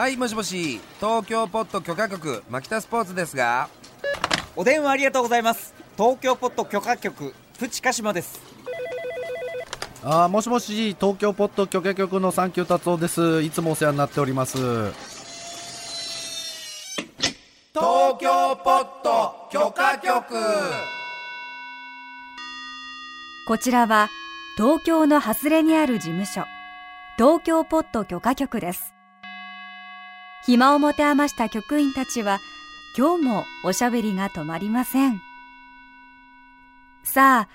はいもしもし東京ポット許可局牧田スポーツですが。お電話ありがとうございます。東京ポット許可局プチカシマです。あーもしもし東京ポット許可局のサンキュー達夫です。いつもお世話になっております。東京ポット許可局。こちらは東京の外れにある事務所東京ポット許可局です暇を持て余した局員たちは今日もおしゃべりが止まりませんさあ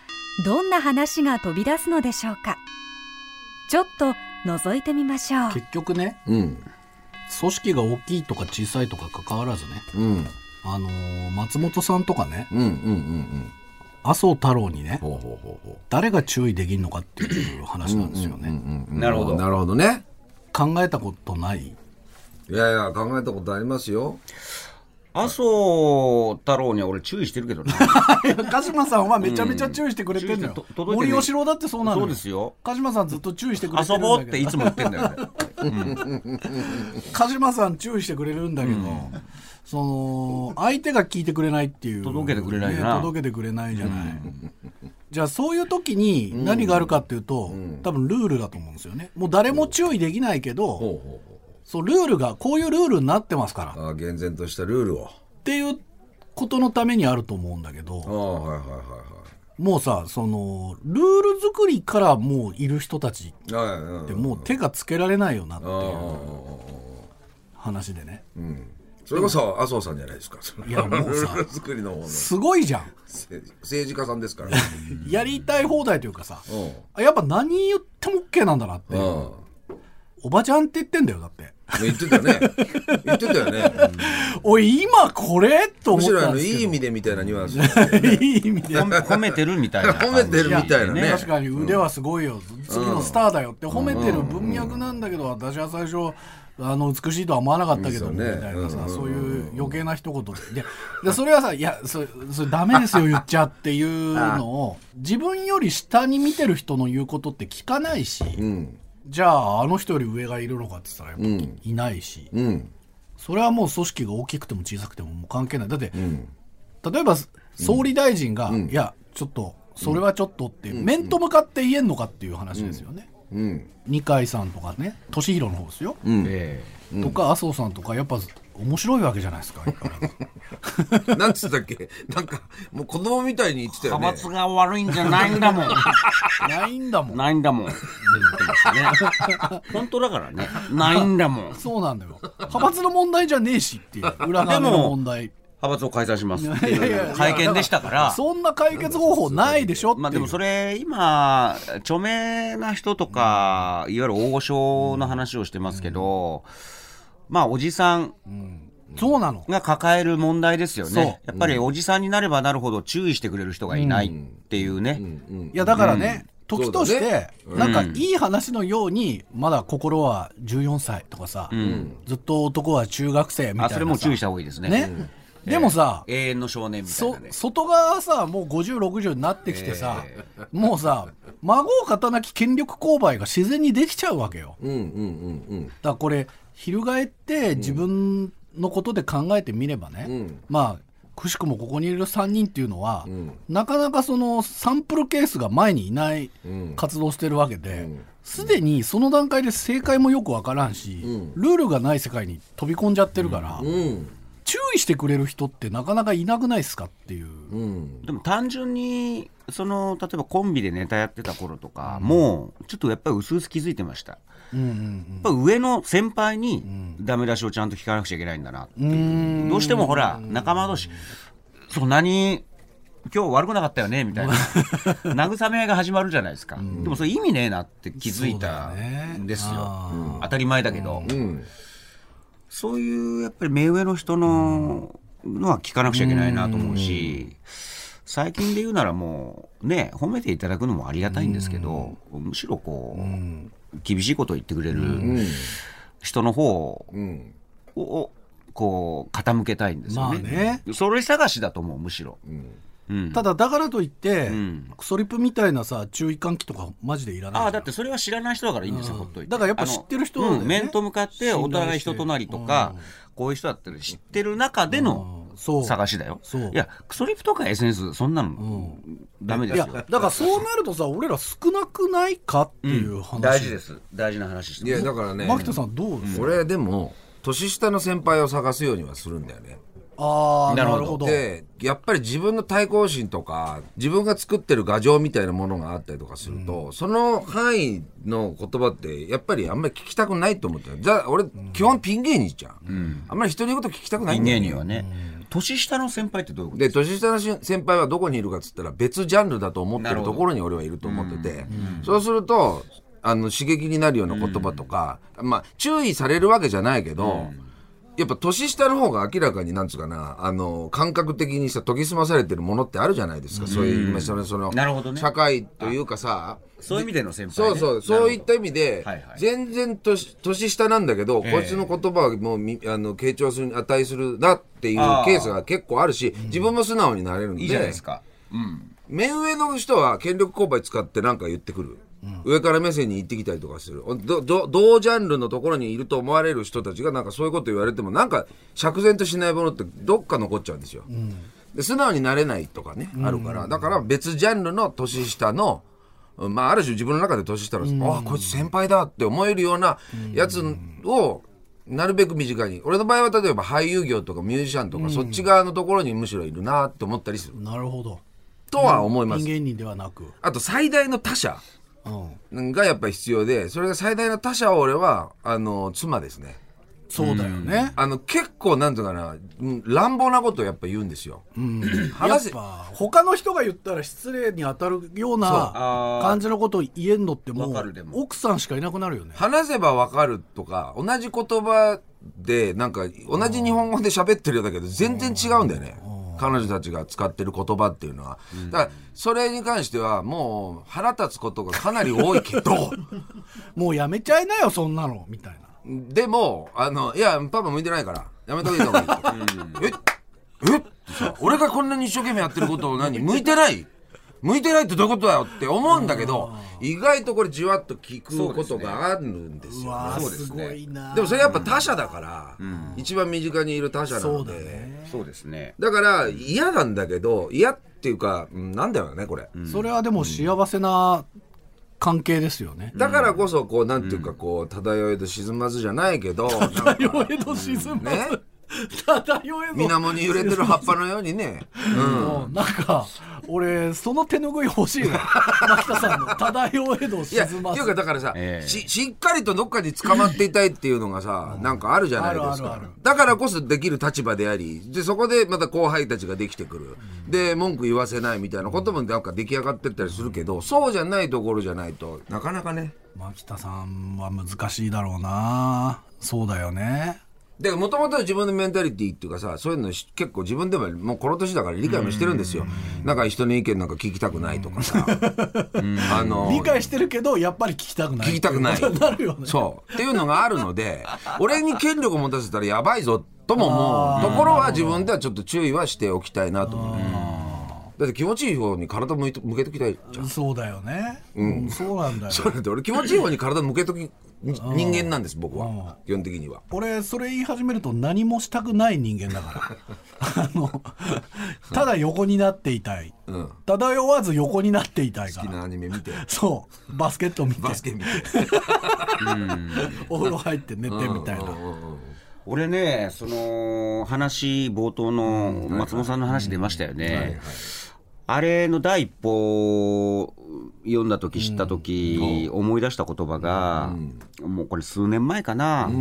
どんな話が飛び出すのでしょうかちょっと覗いてみましょう結局ねうん。組織が大きいとか小さいとか関わらずねうん。あのー松本さんとかねうんうんうんうん。麻生太郎にねほうほうほうほ誰が注意できるのかっていう話なんですよね、う。なるほどなるほどね。考えたことないいやいや、考えたことありますよ。麻生太郎には俺注意してるけどね 鹿島さんはめちゃめちゃ注意してくれてんのよ、うん森喜朗だってそうなのそうですよ。鹿島さんずっと注意してくれて遊るんだけど。ぼうっていつも言ってんだよね。鹿島さん注意してくれるんだけど、その相手が聞いてくれないっていう。届けてくれないな。ね届けてくれないじゃない、じゃあそういう時に何があるかっていうと、多分ルールだと思うんですよね。もう誰も注意できないけど、ほうほうほそうルールがこういうルールになってますから。ああ、厳然としたルールを。ていうことのためにあると思うんだけあどあ、はいはいはいもうさそのルール作りからもういる人たちはい。はいはいってもう手がつけられないよなっていうあああああ話でねあうん。それこそ麻生さんじゃないですか。いやもうさルール作りの方のすごいじゃんせ政治家さんですから。やりたい放題というかさうん。あやっぱ何言っても OK なんだなっていううん。おばちゃんって言ってんだよだって言ってたね。言ってたよね。おい今これ？と思ったんですけど。いい意味でみたいなニュアンス。いい意味で。褒めてるみたいな。褒めてるみたいなね。確かに腕はすごいよ、次のスターだよって。褒めてる文脈なんだけど、私は最初あの美しいとは思わなかったけど、そうね。みたいなさ、うん。そういう余計な一言で。ででそれはさいやそそれダメですよ言っちゃっていうのを自分より下に見てる人の言うことって聞かないし、うん。じゃああの人より上がいるのかって言ったらやっぱうん。いないし、うん。それはもう組織が大きくても小さくてももう関係ない。だって、うん。例えば総理大臣が、いやちょっとそれはちょっとって、面と向かって言えんのかっていう話ですよね、うん。二階さんとかね敏弘の方ですよ、うん。え。とか麻生さんとかやっぱ面白いわけじゃないですか なんつったっけ？なんか、もう子供みたいに言ってたえよね。派閥が悪いんじゃないんだもん。ないんだもん。ないんだもん。って言ってましたね。本当だからね。ないんだもん。そうなんだよ。派閥の問題じゃねえしっていう。裏側の問題。派閥を解散しますっていう。会見でしたから。そんな解決方法ないでしょまあでもそれ今著名な人とか、いわゆる大御所の話をしてますけど、まあおじさんそうなの。が抱える問題ですよね。やっぱりおじさんになればなるほど注意してくれる人がいないっていうね、いやだからね、時として、なんかいい話のようにまだ心は14歳とかさ、ずっと男は中学生みたいなそれも注意した方がいいですね。ね、でもさ、永遠の少年みたいそなね。外側さもう5060になってきてさ、もうさ孫を勝たなき権力勾配が自然にできちゃうわけよ。うんうんうんうん。だからこれ翻って自分のことで考えてみればね、うん。まあくしくもここにいる3人っていうのは、ん。なかなかそのサンプルケースが前にいないうん。活動してるわけですで、にその段階で正解もよくわからんし、ルールがない世界に飛び込んじゃってるから、うん。注意してくれる人ってなかなかいなくないですかっていう。うん。でも単純にその例えばコンビでネタやってた頃とか、もうちょっとやっぱり薄々気づいてました。うんうんやっぱ上の先輩にダメ出しをちゃんと聞かなくちゃいけないんだなっていう。どうしてもほら仲間同士そんなに今日悪くなかったよねみたいな。慰め合いが始まるじゃないですか、でもそれ意味ねえなって気づいたんですよ。あ当たり前だけど、うん。そういうやっぱり目上の人ののは聞かなくちゃいけないなと思うし、最近で言うならもうね褒めていただくのもありがたいんですけど、むしろこう、厳しいことを言ってくれる人の方うん。をこう傾けたいんですよね。まあねそれ探しだと思うむしろ。うんただだからといって、ん。クソリップみたいなさ注意喚起とかマジでいらないああだってそれは知らない人だからいいんですよ、うん。ほっといて。だからやっぱ知ってる人面と向かってお互い人となりとか、こういう人だったら知ってる中でのうん。そう。探しだよ、そう。いやクソリップとか SNS そんなの、ダメでいやすよだからそうなるとさ俺ら少なくないかっていう話、大事です。大事な話していやだからね牧田さんどうですか、俺でも年下の先輩を探すようにはするんだよねああなるほど。でやっぱり自分の対抗心とか自分が作ってる牙城みたいなものがあったりとかすると、その範囲の言葉ってやっぱりあんまり聞きたくないと思ってる。じゃあ俺基本ピン芸人じゃん、あんまり人の言うこと聞きたくない人んだよ、ね、間にはね、年下の先輩ってどういうことで年下のし先輩はどこにいるかっつったら別ジャンルだと思ってるところに俺はいると思ってて、そうするとあの刺激になるような言葉とか、まあ注意されるわけじゃないけど、やっぱ年下の方が明らかになんつうかなあの感覚的にさ研ぎ澄まされてるものってあるじゃないですか、そういう今そのそのなるほどね。社会というかさ。そういう意味での先輩、ね、そうそう、そういった意味で、はいはい。全然年年下なんだけど、こいつの言葉はもうみあの傾聴するに値するなっていうケースが結構あるし、自分も素直になれるんで、いいじゃないですか、うん、目上の人は権力勾配使って何か言ってくる。上から目線に行ってきたりとかする。どど同ジャンルのところにいると思われる人たちがなんかそういうこと言われてもなんか釈然としないものってどっか残っちゃうんですよ、で素直になれないとかね、あるから。だから別ジャンルの年下のうんまあある種自分の中で年下の、ああこいつ先輩だって思えるようなやつをなるべく身近に。俺の場合は例えば俳優業とかミュージシャンとか、そっち側のところにむしろいるなって思ったりする。なるほど。とは思います、人間人ではなく、あと最大の他者。うん、がやっぱり必要でそれが最大の他者は俺はあの妻ですね。そうだよね、あの結構なんていうかなうん乱暴なことをやっぱ言うんですよ、やっ話他の人が言ったら失礼に当たるような感じのことを言えんのってもうわかるでも。奥さんしかいなくなるよね。話せばわかるとか同じ言葉でなんか同じ日本語で喋ってるようだけど全然違うんだよね彼女たちが使ってる言葉っていうのは、だからそれに関してはもう腹立つことがかなり多いけど。もうやめちゃいなよそんなの。みたいな。でもあのいやパパ向いてないから。やめといた方がいい、え？え？ってさ俺がこんなに一生懸命やってることを何？向いてない？向いてないってどういうことだよって思うんだけど意外とこれじわっと聞くことがあるんですよそうですすねごいなでもそれやっぱ他者だから、一番身近にいる他者なそうだのでね。そうですね。だから嫌なんだけど嫌っていうか、うんなんだよねこれ、それはでも幸せな関係ですよね、だからこそこうなんていうかこう漂えど沈まずじゃないけど 漂えど沈まず、ね漂えど水面に揺れてる葉っぱのようにね、もうなんか俺その手ぬぐい欲しいな 牧田さんの漂えどいやって沈まずいうかだからさ、ええ。ししっかりとどっかに捕まっていたいっていうのがさ、なんかあるじゃないですか。あるあるある。だからこそできる立場でありでそこでまた後輩たちができてくる、で文句言わせないみたいなこともなんか出来上がってったりするけどそうじゃないところじゃないとなかなかね。牧田さんは難しいだろうな。そうだよねでもともと自分のメンタリティっていうかさそういうのし結構自分でももうこの年だから理解もしてるんですよ。なんか人の意見なんか聞きたくないとかさ。あの理解してるけどやっぱり聞きたくない。聞きたくない。なるよね。そう。っていうのがあるので俺に権力を持たせたらやばいぞとも思う。ところは自分ではちょっと注意はしておきたいなと思う。だって気持ちいい方に体向いて向けときたいじゃんそうだよね、うん、そうなんだよそれで俺気持ちいい方に体向けとき人間なんです僕は。基本的には。俺それ言い始めると何もしたくない人間だから。あのただ横になっていたい、ん。漂わず横になっていたいから。好きなアニメ見て。そう。バスケット見て。バスケ見て。お風呂入って寝てみたいな、俺ねその話冒頭の松本さんの話出ましたよね、あれの第一報を読んだ時知った時、思い出した言葉が、もうこれ数年前かな、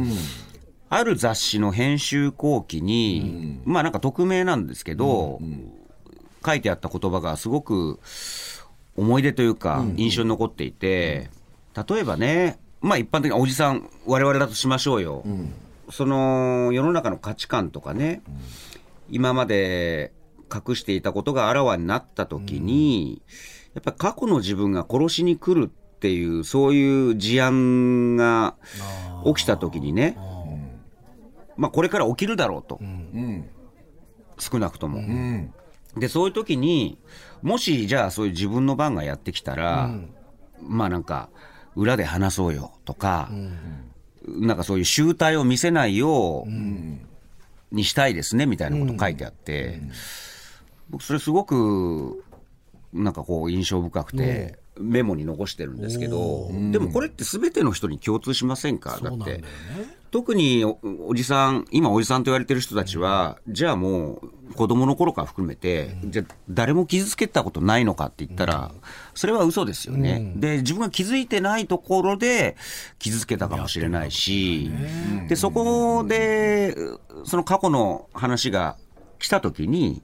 ある雑誌の編集後期に、まあなんか匿名なんですけど、書いてあった言葉がすごく思い出というか印象に残っていて、例えばねまあ一般的なおじさん我々だとしましょうよ、その世の中の価値観とかね、今まで隠していたことがあらわになった時に、やっぱり過去の自分が殺しに来るっていうそういう事案が起きた時にねまあこれから起きるだろうと、うん。少なくとも、でそういう時にもしじゃあそういう自分の番がやってきたら、まあなんか裏で話そうよとか、なんかそういう集体を見せないようにしたいですねみたいなこと書いてあって、僕それすごくなんかこう印象深くて。メモに残してるんですけど、でもこれって全ての人に共通しませんか？だって特におおじさん、今おじさんと言われてる人たちは、じゃあもう子供の頃から含めて、じゃあ誰も傷つけたことないのかって言ったら、それは嘘ですよね。で、自分が気づいてないところで傷つけたかもしれないし、で、そこで、その過去の話が来た時に、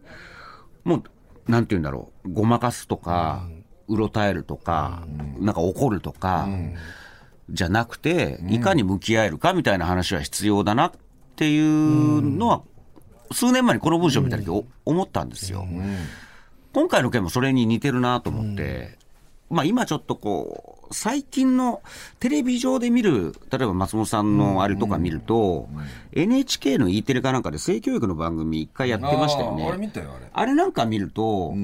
もう、なんて言うんだろう、ごまかすとか、うろたえるとか、なんか怒るとか、じゃなくて、いかに向き合えるかみたいな話は必要だなっていうのは、数年前にこの文章を見た時お思ったんですよ。今回の件もそれに似てるなと思って、まあ今ちょっとこう、最近のテレビ上で見る、例えば松本さんのあれとか見ると、NHK の E テレかなんかで性教育の番組一回やってましたよね。あれ見たよあれ。あれなんか見ると、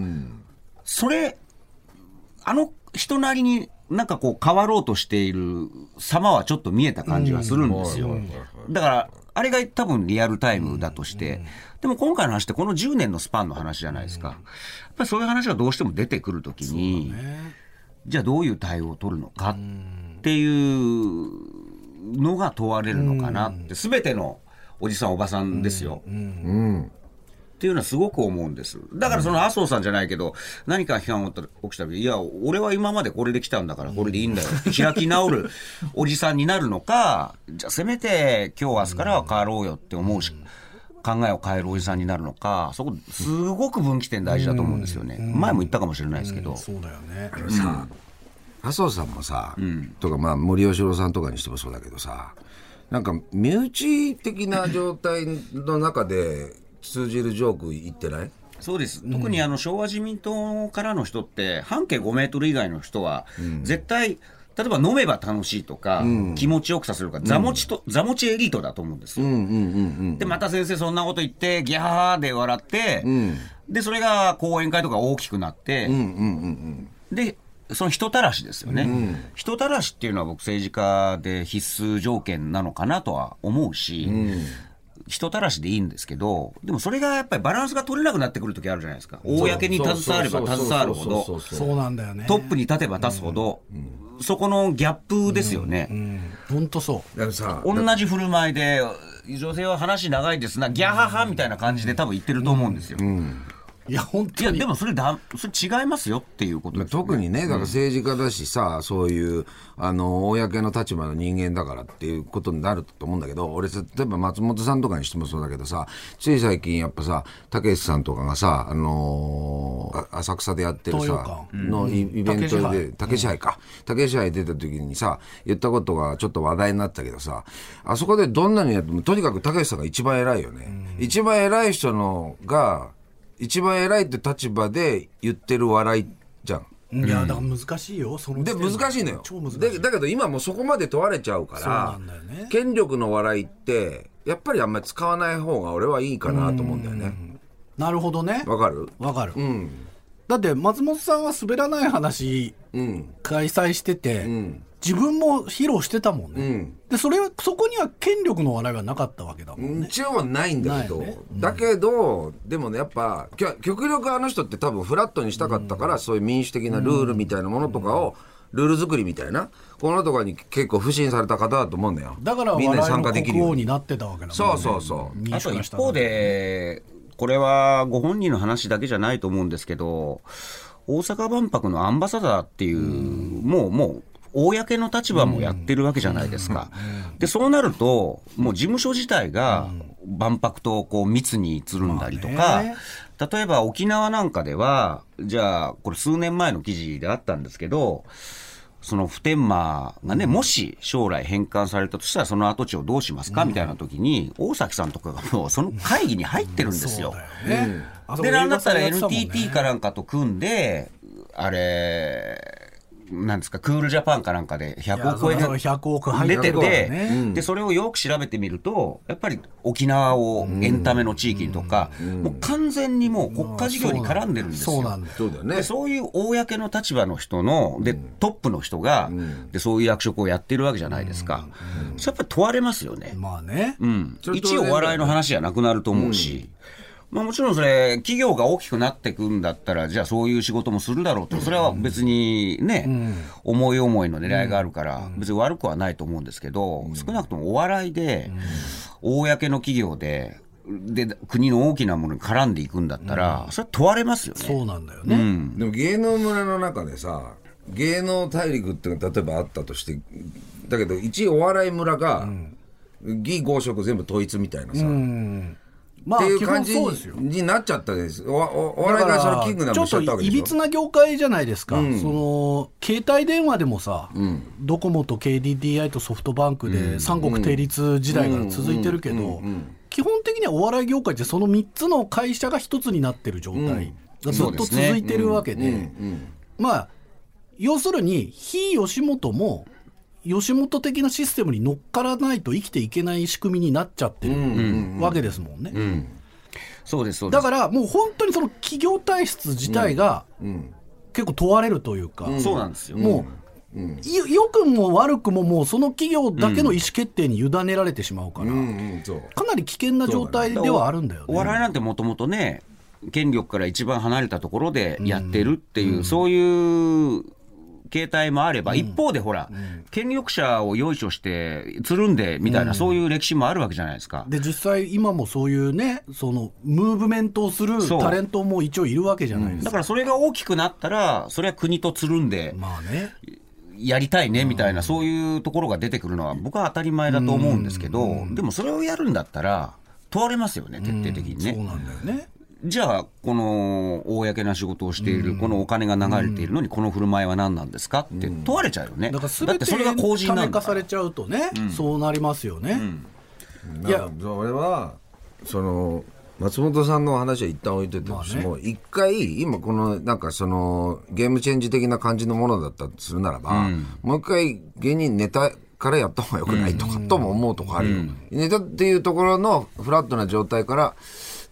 それ、あの人なりになんかこう変わろうとしている様はちょっぱ見えた感じがするんですよ。だから、あれが多分リアルタイムだとして、でも今回の話ってこの10年のスパンの話じゃないですか。やっぱりそういう話がどうしても出てくるときに、じゃあどういう対応を取るのかっていうのが問われるのかなって、すべてのおじさんおばさんですよ。っていうのはすごく思うんです。だからその麻生さんじゃないけど、何か批判が起きた時、いや、俺は今までこれで来たんだからこれでいいんだよ。って開き直る おじさんになるのか、じゃあせめて今日明日からは変わろうよって思うし、考えを変えるおじさんになるのか、そこすごく分岐点大事だと思うんですよね。前も言ったかもしれないですけど。そうだよねさ、麻生さんもさ、とかまあ森喜朗さんとかにしてもそうだけどさなんか身内的な状態の中で通じるジョーク言ってない？そうです。特にあの昭和自民党からの人って、半径5メートル以外の人は、絶対、例えば飲めば楽しいとか、気持ちよくさせるとか、座持ちと、座持ちエリートだと思うんですよ。で、また先生そんなこと言って、ギャーで笑って、で、それが講演会とか大きくなって、で、その人たらしですよね、人たらしっていうのは僕政治家で必須条件なのかなとは思うし、人たらしでいいんですけど、でもそれがやっぱりバランスが取れなくなってくる時あるじゃないですか。公に携われば携わるほど、そうなんだよね。トップに立てば立つほど、そこのギャップですよね。本当そだからさ同じ振る舞いで、女性は話長いですな、ギャハハみたいな感じで多分言ってると思うんですよ。ういや本いや、当にでもそれだ、それ違いますよっていうことですよね、特にね、だから政治家だしさ、そういう、あの、公の立場の人間だからっていうことになると思うんだけど、俺、例えば松本さんとかにしてもそうだけどさ、つい最近やっぱさ、たけしさんとかがさ、あのーあ浅草でやってるさ、館。のイイベントで、たけし杯か。たけし杯出た時にさ、言ったことがちょっと話題になったけどさ、あそこでどんなにやっても、とにかくたけしさんが一番偉いよね。一番偉い人のが、一番偉いって立場で言ってる笑いじゃん。いやだから難しいよそので。難しいのよ。超難しい。でだけど今もうそこまで問われちゃうかそうならんだよね。権力の笑いってやっぱりあんまり使わない方が俺はいいかなと思うんだよね。なるほどね。わかる？わかる、うん。だって松本さんは滑らない話うん。開催してて、ん自分も披露してたもんね、うん。でそれはそこには権力の笑いはなかったわけだもんね、一応はないんだけど、ないよねだけどでもねやっぱ極力あの人って多分フラットにしたかったから、そういう民主的なルールみたいなものとかを、ルール作りみたいなこのとかに結構不信された方だと思うんだよ。だからみんなに参加できるように。なってたわけだもんね。そうそうそう。民あ主化したらと一方で、これはご本人の話だけじゃないと思うんですけど、大阪万博のアンバサダーっていう、もう、もう、公の立場もやってるわけじゃないですか。で、そうなると、もう事務所自体が万博とこう密につるんだりとか例えば沖縄なんかでは、じゃあ、これ数年前の記事であったんですけど、その普天間がね、もし将来返還されたとしたら、その跡地をどうしますかみたいな時に、大崎さんとかがもうその会議に入ってるんですよ。で、なんだったら NTT かなんかと組んで、あれ、なんですかクールジャパンかなんかで100億円いやその100億入ってる出てて、ねでそれをよく調べてみるとやっぱり沖縄をエンタメの地域にとか、もう完全にもう国家事業に絡んでるんですよ。そうなんだ。よそうだよね。でそういう公の立場の人ので、トップの人が、でそういう役職をやってるわけじゃないですか、それやっぱり問われますよね、まあね、うん。一応お笑いの話じゃなくなると思うし、まあ、もちろんそれ企業が大きくなっていくんだったらじゃあそういう仕事もするだろうと。それは別にね、思い思いの狙いがあるから別に悪くはないと思うんですけど、少なくともお笑いで公の企業でで国の大きなものに絡んでいくんだったら、それは問われますよね。そうなんだよね、でも芸能村の中でさ芸能大陸っていうのが例えばあったとしてだけど一お笑い村が義合色全部統一みたいなさ、まあっていう感じになっちゃったです。おおお笑いがそのキングダムにしちゃったわけでしょ？ちょっといびつな業界じゃないですか、その携帯電話でもさ、ドコモと KDDI とソフトバンクで三国定律時代が続いてるけど、基本的にはお笑い業界ってその3つの会社が一つになってる状態。がずっと続いてるわけで、まあ要するに非吉本も吉本的なシステムに乗っからないと生きていけない仕組みになっちゃってるわけですもんね。そうですそうです。だからもう本当にその企業体質自体が結構問われるというか、そうなんですよ。もう、よ良くも悪くももうその企業だけの意思決定に委ねられてしまうから、うんうんかなり危険な状態ではあるんだよおね。笑いなんてもともとね、権力から一番離れたところでやってるっていう、そういう形態もあれば、一方でほら、権力者をよいしょして、つるんでみたいな、そういう歴史もあるわけじゃないですか。で実際今もそういうねそのムーブメントをするタレントも一応いるわけじゃないですか。だからそれが大きくなったら、それは国とつるんでまあね。やりたいねみたいな、そういうところが出てくるのは、僕は当たり前だと思うんですけど、でもそれをやるんだったら、問われますよね、徹底的にね。そうなんだよね。じゃあ、この公な仕事をしている、このお金が流れているのに、この振る舞いは何なんですかって問われちゃうよね。だからだ全てってそれが公人たなんだから。されちゃうとね、そうなりますよね。いや。いや俺はその松本さんの話は一旦置いといてとしても一、回今このなんかそのゲームチェンジ的な感じのものだったとするならば、もう一回芸人ネタからやった方がよくないとか、とも思うとこあるよ、ネタっていうところのフラットな状態から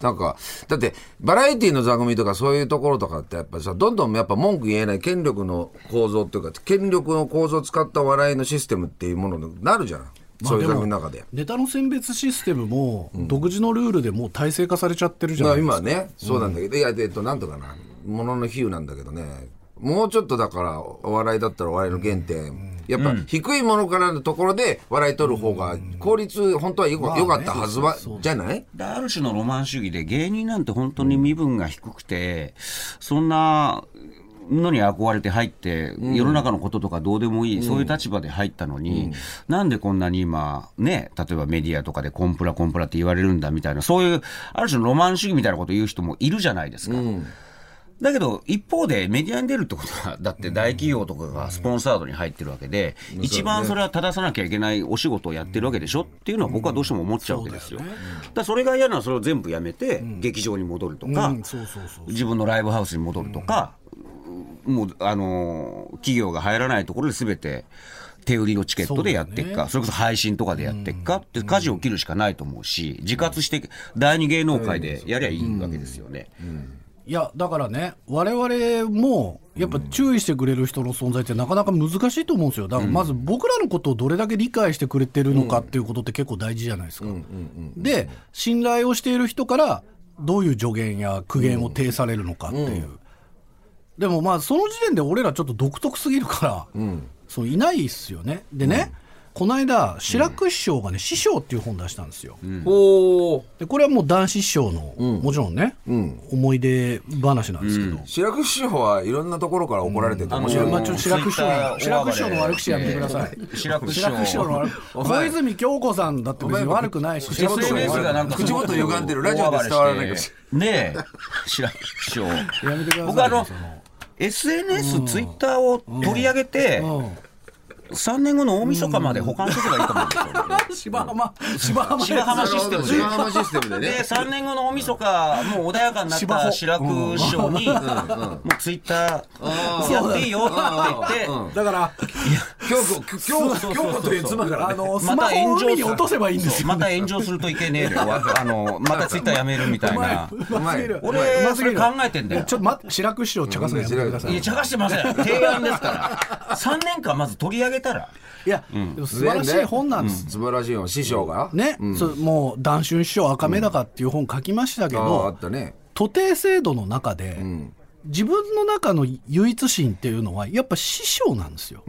なんか、だって、バラエティの座組とかそういうところとかってやっぱさ、どんどんやっぱ文句言えない権力の構造っていうか、権力の構造を使った笑いのシステムっていうものになるじゃん。そういうの中で。ネタの選別システムも独自のルールでもう体制化されちゃってるじゃまあないですか。今ね、そうなんだけど、いや、えっと、なんとかな、ものの比喩なんだけどね、もうちょっとだから、お笑いだったらお笑いの原点、やっぱ低いものからのところで笑い取る方が、効率、本当はよ,、まかったはずは、じゃない？である種のロマン主義で、芸人なんて本当に身分が低くて、そんなのに憧れて入って、世の中のこととかどうでもいい、そういう立場で入ったのに、なんでこんなに今、ね、例えばメディアとかでコンプラ、コンプラって言われるんだみたいな、そういう、ある種のロマン主義みたいなことを言う人もいるじゃないですか。だけど、一方でメディアに出るってことは、だって大企業とかがスポンサードに入ってるわけで、一番それは正さなきゃいけないお仕事をやってるわけでしょ？っていうのは僕はどうしても思っちゃうわけですよ。だそれが嫌ならそれを全部やめて、劇場に戻るとか、自分のライブハウスに戻るとか、もう、あのー企業が入らないところで全て、手売りのチケットでやっていくか、そ,、れこそ配信とかでやっていくかって、舵を切るしかないと思うし、自活して、第二芸能界でやりゃいいわけですよね。いやだからね我々もやっぱ注意してくれる人の存在ってなかなか難しいと思うんですよだからまず僕らのことをどれだけ理解してくれてるのかっていうことって結構大事じゃないですか。で信頼をしている人からどういう助言や苦言を呈されるのかっていう。でもまあその時点で俺らちょっと独特すぎるから、そういないっすよね。でね、この間志らく師匠がね「師匠」っていう本出したんですよ。でこれはもう男子師匠の、もちろんね、思い出話なんですけど、白く師匠はいろんなところから怒られてて面い白い。やまあちょっと白く師匠の悪口やめてください。白く師白く師匠の匠悪小泉京子さんだって別に悪くないし、口元 SNS がなんか口元歪んでる。ラジオで伝わらないけどねえ白く師匠。やめてください。僕あの SNS、ツイッターを取り上げて、うん3年後の大晦日まで保管しとけばいいと思うんですよ。芝浜芝浜。芝浜システムで。芝浜システムででね3年後の大晦日もう穏やかになった白く師匠に、もうツイッターやっていいよって言って、だから京子京子京子という妻からね。あのスまマホをた炎上海に落とせばいいんですよ。また炎上するといけねえで、わ あのまたツイッターやめるみたいな。俺それ考えてんだよ。ちょっと待って白く師匠茶化すのやめてください。いや、茶化してません。提案ですから。3年間まず取り上げたら。いや、でも素晴らしい本なんです、素晴らしい本師匠が。ね、そうもう「談春師匠赤目高」っていう本書きましたけあああど、ったね。徒弟制度の中で、自分の中の唯一心っていうのはやっぱ師匠なんですよ、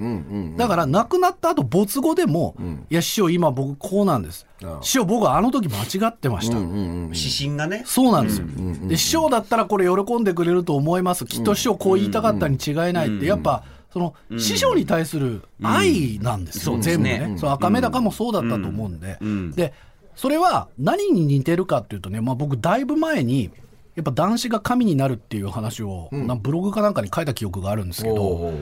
だから亡くなった後没後でも「いや師匠今僕こうなんです。ああ。師匠僕はあの時間違ってました」指針がね。そうなんですよ、で師匠だったらこれ喜んでくれると思います。きっと師匠こう言いたかったに違いないってやっぱその師匠に対する愛なんですよ、うん全部ね。ね、そう赤目高もそうだったと思うんで、でそれは何に似てるかっていうとね、まあ、僕だいぶ前にやっぱ男子が神になるっていう話を、なブログかなんかに書いた記憶があるんですけど、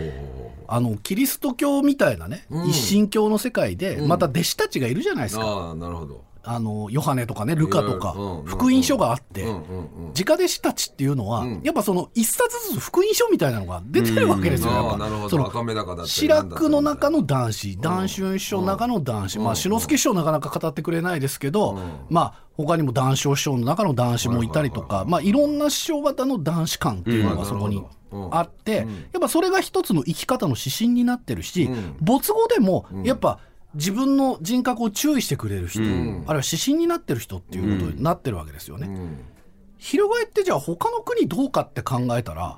あのキリスト教みたいなね、一神教の世界でまた弟子たちがいるじゃないですか、なるほどあのヨハネとかねルカとか福音書があって直弟子たちっていうのはやっぱその一冊ずつ福音書みたいなのが出てるわけですよあやっぱ。その志らくの中の男子談春師匠の中の男子。まあ志の輔師匠なかなか語ってくれないですけどまあ他にも談笑師匠の中の男子もいたりとかまあいろんな師匠方の男子観っていうのがそこにあってやっぱそれが一つの生き方の指針になってるし没後でもやっぱ自分の人格を注意してくれる人、あるいは指針になってる人っていうことになってるわけですよね。翻ってじゃあ他の国どうかって考えたら、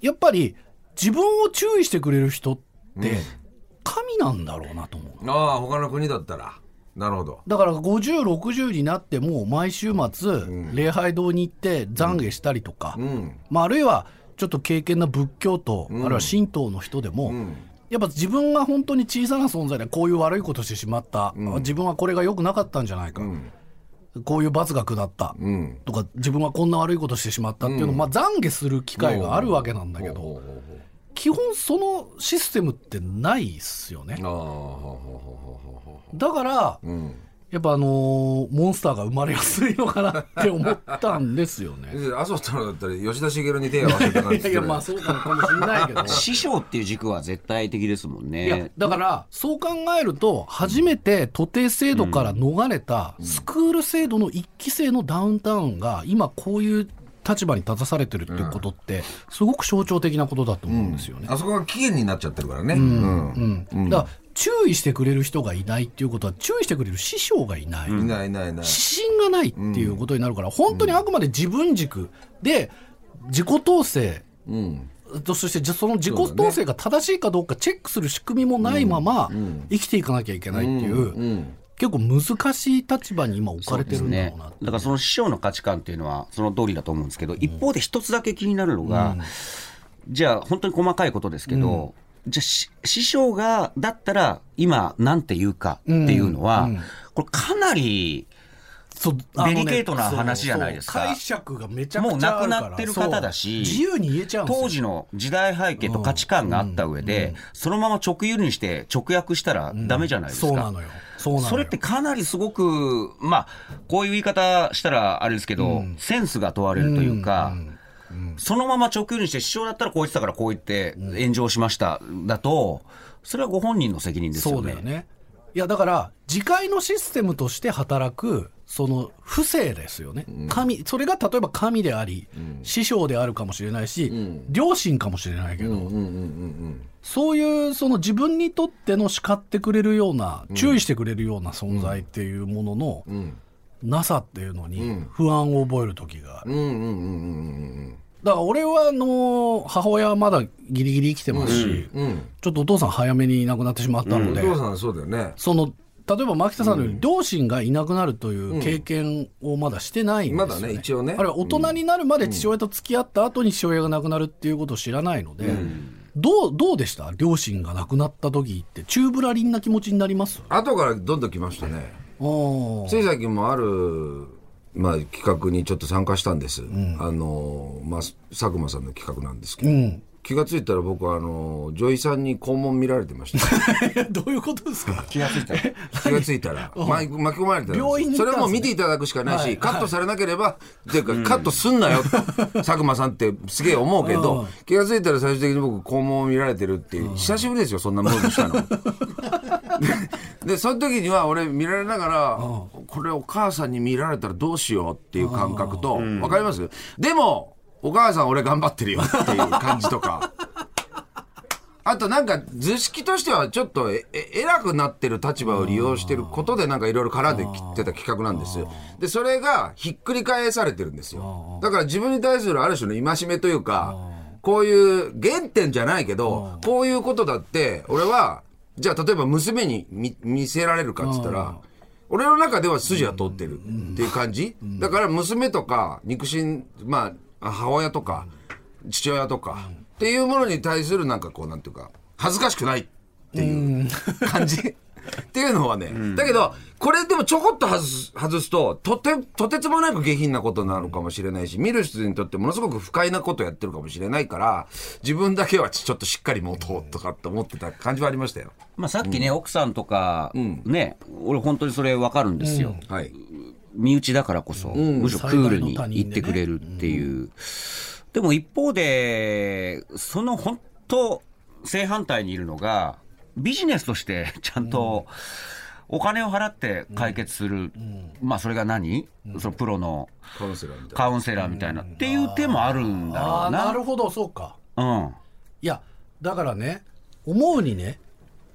やっぱり自分を注意してくれる人って神なんだろうなと思う。ああ他の国だったら。なるほど。だから50、60になっても毎週末、礼拝堂に行って懺悔したりとか、まあ、あるいはちょっと敬虔な仏教徒、あるいは神道の人でも、やっぱ自分が本当に小さな存在でこういう悪いことしてしまった、自分はこれが良くなかったんじゃないか、こういう罰が下った、とか自分はこんな悪いことしてしまったっていうのを、まあ、懺悔する機会があるわけなんだけど、基本そのシステムってないっすよね。だから、やっぱあのーモンスターが生まれやすいのかなって思ったんですよね。う麻生太郎だったら吉田茂に手を合わせた感じいやいやまあそうかもしれないけど。師匠っていう軸は絶対的ですもんいやね。だからそう考えると初めて徒弟制度から逃れたスクール制度の一期生のダウンタウンが今こういう立場に立たされてるっていうことってすごく象徴的なことだと思うんですよね。あそこが期限になっちゃってるからね。うん。うん。だから注意してくれる人がいないっていうことは注意してくれる師匠がいない。いないいないいない。指針がないっていうことになるから、本当にあくまで自分軸で自己統制、とそしてじゃその自己統制が正しいかどうかチェックする仕組みもないまま生きていかなきゃいけないっていう、結構難しい立場に今置かれてるんだろうなね、だからその師匠の価値観っていうのはその通りだと思うんですけど、一方で一つだけ気になるのが、じゃあ本当に細かいことですけど、じゃあし師匠がだったら今なんて言うかっていうのは、これかなりそうデリケートな話じゃないですか。そうそう解釈がめちゃくもうちゃあるから。亡くなってる方だし自由に言えちゃう当時の時代背景と価値観があった上で、そのまま直輸入して直訳したらダメじゃないですか。そうなのよ。そうなのよ。それってかなりすごく、まあ、こういう言い方したらあれですけど、センスが問われるというか、そのまま直輸入して、師匠だったらこう言ってたからこう言って炎上しました、だと、それはご本人の責任ですよね。そうだよね。いやだから自戒のシステムとして働くその不正ですよね、神それが例えば神であり、師匠であるかもしれないし、両親かもしれないけど、そういうその自分にとっての叱ってくれるような、注意してくれるような存在っていうものの、なさっていうのに不安を覚える時が。ある。うんうんうんうんうんだから俺はあの母親はまだギリギリ生きてますし、ちょっとお父さん早めにいなくなってしまったので、お父さん。そうだよね。その例えば牧田さんのように両親がいなくなるという経験をまだしてないんですよ、ね。まだね一応ね。あるいは大人になるまで父親と付き合った後に父親が亡くなるっていうことを知らないので、どうどうでした？両親が亡くなった時って宙ぶらりんな気持ちになります？後からどんどん来ましたねつい最近もある、まあ、企画にちょっと参加したんです、あの、まあ、佐久間さんの企画なんですけど、気がついたら僕はあの女医さんに肛門見られてました。どういうことですか？気がついたら気がついたらま巻き込まれてたんです病院ね。それはもう見ていただくしかないし、はい。カットされなければ、っていうか、カットすんなよ。と 佐久間さんってすげえ思うけど、気がついたら最終的に僕肛門を見られてるっていう、久しぶりですよそんなムーブしたの。でその時には俺見られながら、これお母さんに見られたらどうしようっていう感覚と、わかります？でもお母さん俺頑張ってるよっていう感じとか。あとなんか図式としてはちょっとええ偉くなってる立場を利用してることでなんかいろいろ絡んできてた企画なんですよ。で、それがひっくり返されてるんですよ。だから自分に対するある種の戒めというか、こういう原点じゃないけど、こういうことだって、俺は、じゃあ例えば娘に見見せられるかっつったら、俺の中では筋は通ってるっていう感じ、だから娘とか肉親まあ母親とか父親とか、っていうものに対するなんかこうなんていうか恥ずかしくないっていう感じ。っていうのはね、だけどこれでもちょこっと外す外すととてとてつもなく下品なことなのかもしれないし見る人にとってものすごく不快なことやってるかもしれないから自分だけはちょっとしっかり持とうとかって思ってた感じはありましたよ。まあさっきね、奥さんとか、ね俺本当にそれ分かるんですよ、はい身内だからこそ、むしろクールに言ってくれるっていう、でも一方でその本当正反対にいるのがビジネスとして ちゃんとお金を払って解決する、まあそれが何、そのプロのカウンセラーみたいな。カウンセラーみたいな、っていう手もあるんだろうな。なるほど。そうか。うん。いやだからね思うにね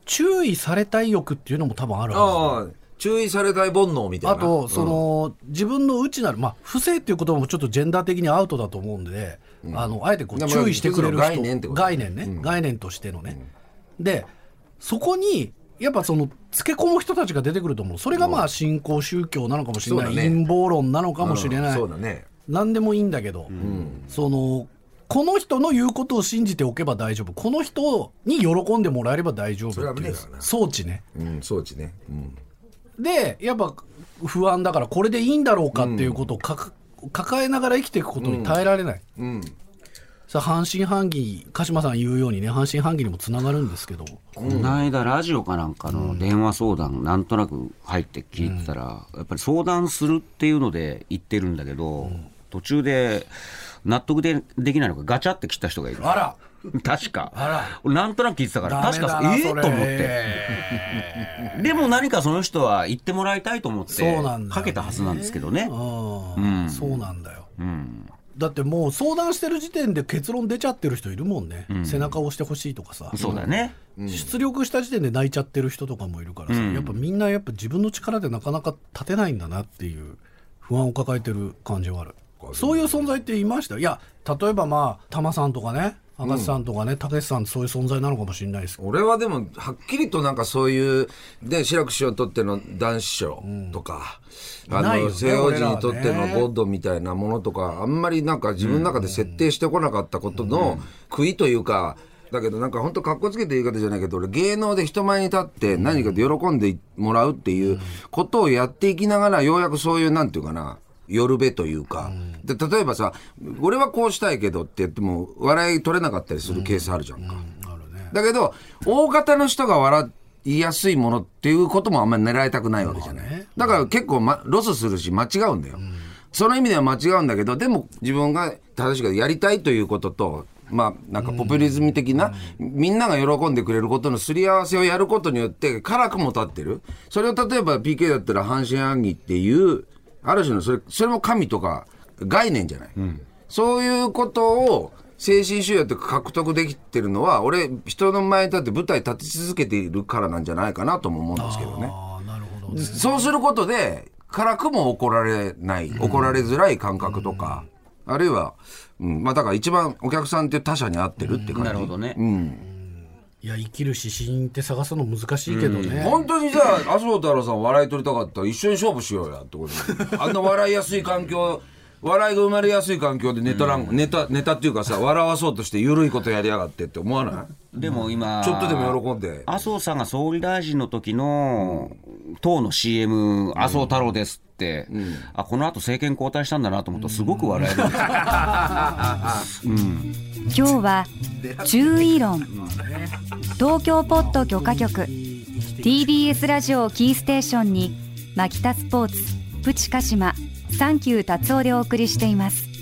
注意されたい欲っていうのも多分あるはず注意されたい煩悩みたいな。あと、その、自分の内なる、まあ、不正っていう言葉もちょっとジェンダー的にアウトだと思うんで、あの、あえてこう注意してくれる人、概念概念ね、概念としてのね。で、そこに、やっぱその、つけ込む人たちが出てくると思う。それがまあ、新興宗教なのかもしれない、ね陰謀論なのかもしれうんない。そうだね。何でもいいんだけど、その、この人の言うことを信じておけば大丈夫。この人に喜んでもらえれば大丈夫っていう装置ね。うん、装置ね。うん。でやっぱ不安だからこれでいいんだろうかっていうことをかか抱えながら生きていくことに耐えられない、うん。さあ半信半疑鹿島さん言うようにね半信半疑にもつながるんですけど。この間ラジオかなんかの電話相談なんとなく入って聞いてたら、やっぱり相談するっていうので言ってるんだけど、途中で納得でできないのがガチャって切った人がいる。あら 確か。あら。俺なんとなく聞いてたから確かええと思って。でも何かその人は言ってもらいたいと思ってそうなんだよね。かけたはずなんですけどね。うん、そうなんだよ。うん。だってもう相談してる時点で結論出ちゃってる人いるもんね、背中を押してほしいとかさ。そうだね、出力した時点で泣いちゃってる人とかもいるからさ、やっぱみんなやっぱ自分の力でなかなか立てないんだなっていう不安を抱えてる感じはある。そういう存在っていました？いや例えばまあ玉さんとかね赤瀬さんとかねたけしさんそういう存在なのかもしれないです俺はでもはっきりとなんかそういうで志らく師匠にとっての男子賞とか、あないよねの西洋人にとってのゴッドみたいなものとかあんまりなんか自分の中で設定してこなかったことの悔いというか。だけどなんか本当かっこつけて言い方じゃないけど俺芸能で人前に立って何かで喜んでもらうっていうことをやっていきながらようやくそういうなんていうかな夜べというか、で例えばさ俺はこうしたいけどって言っても笑い取れなかったりするケースあるじゃんか、だけど大方の人が笑いやすいものっていうこともあんまり狙いたくないわけじゃない、だから結構、ま、ロスするし間違うんだよ、その意味では間違うんだけどでも自分が正しくやりたいということとまあなんかポピュリズム的な、みんなが喜んでくれることのすり合わせをやることによって辛くも立ってる。それを例えば PK だったら半信半疑っていうある種のそれそれも神とか概念じゃない、そういうことを精神修養って獲得できてるのは俺人の前に立って舞台立ち続けているからなんじゃないかなとも思うんですけどね。なるほどね。そうすることで辛くも怒られない怒られづらい感覚とか、あるいは、うん、まあだから一番お客さんって他者に合ってるって感じ、なるほどね、いや生きる指針って探すの難しいけどね、本当にじゃあ麻生太郎さん笑い取りたかったら一緒に勝負しようやってことで。あんな笑いやすい環境笑いが生まれやすい環境でネタラン、ネタネタっていうかさ笑わそうとして緩いことやりやがってって思わない？でも今ちょっとでも喜んで。麻生さんが総理大臣の時の党の CM 麻生太郎ですって、あこの後政権交代したんだなと思うとすごく笑えるんですよ。うん、今日は注意論。東京ポット許可局。TBS ラジオをキーステーションにマキタスポーツプチカシマサンキュー達夫でお送りしています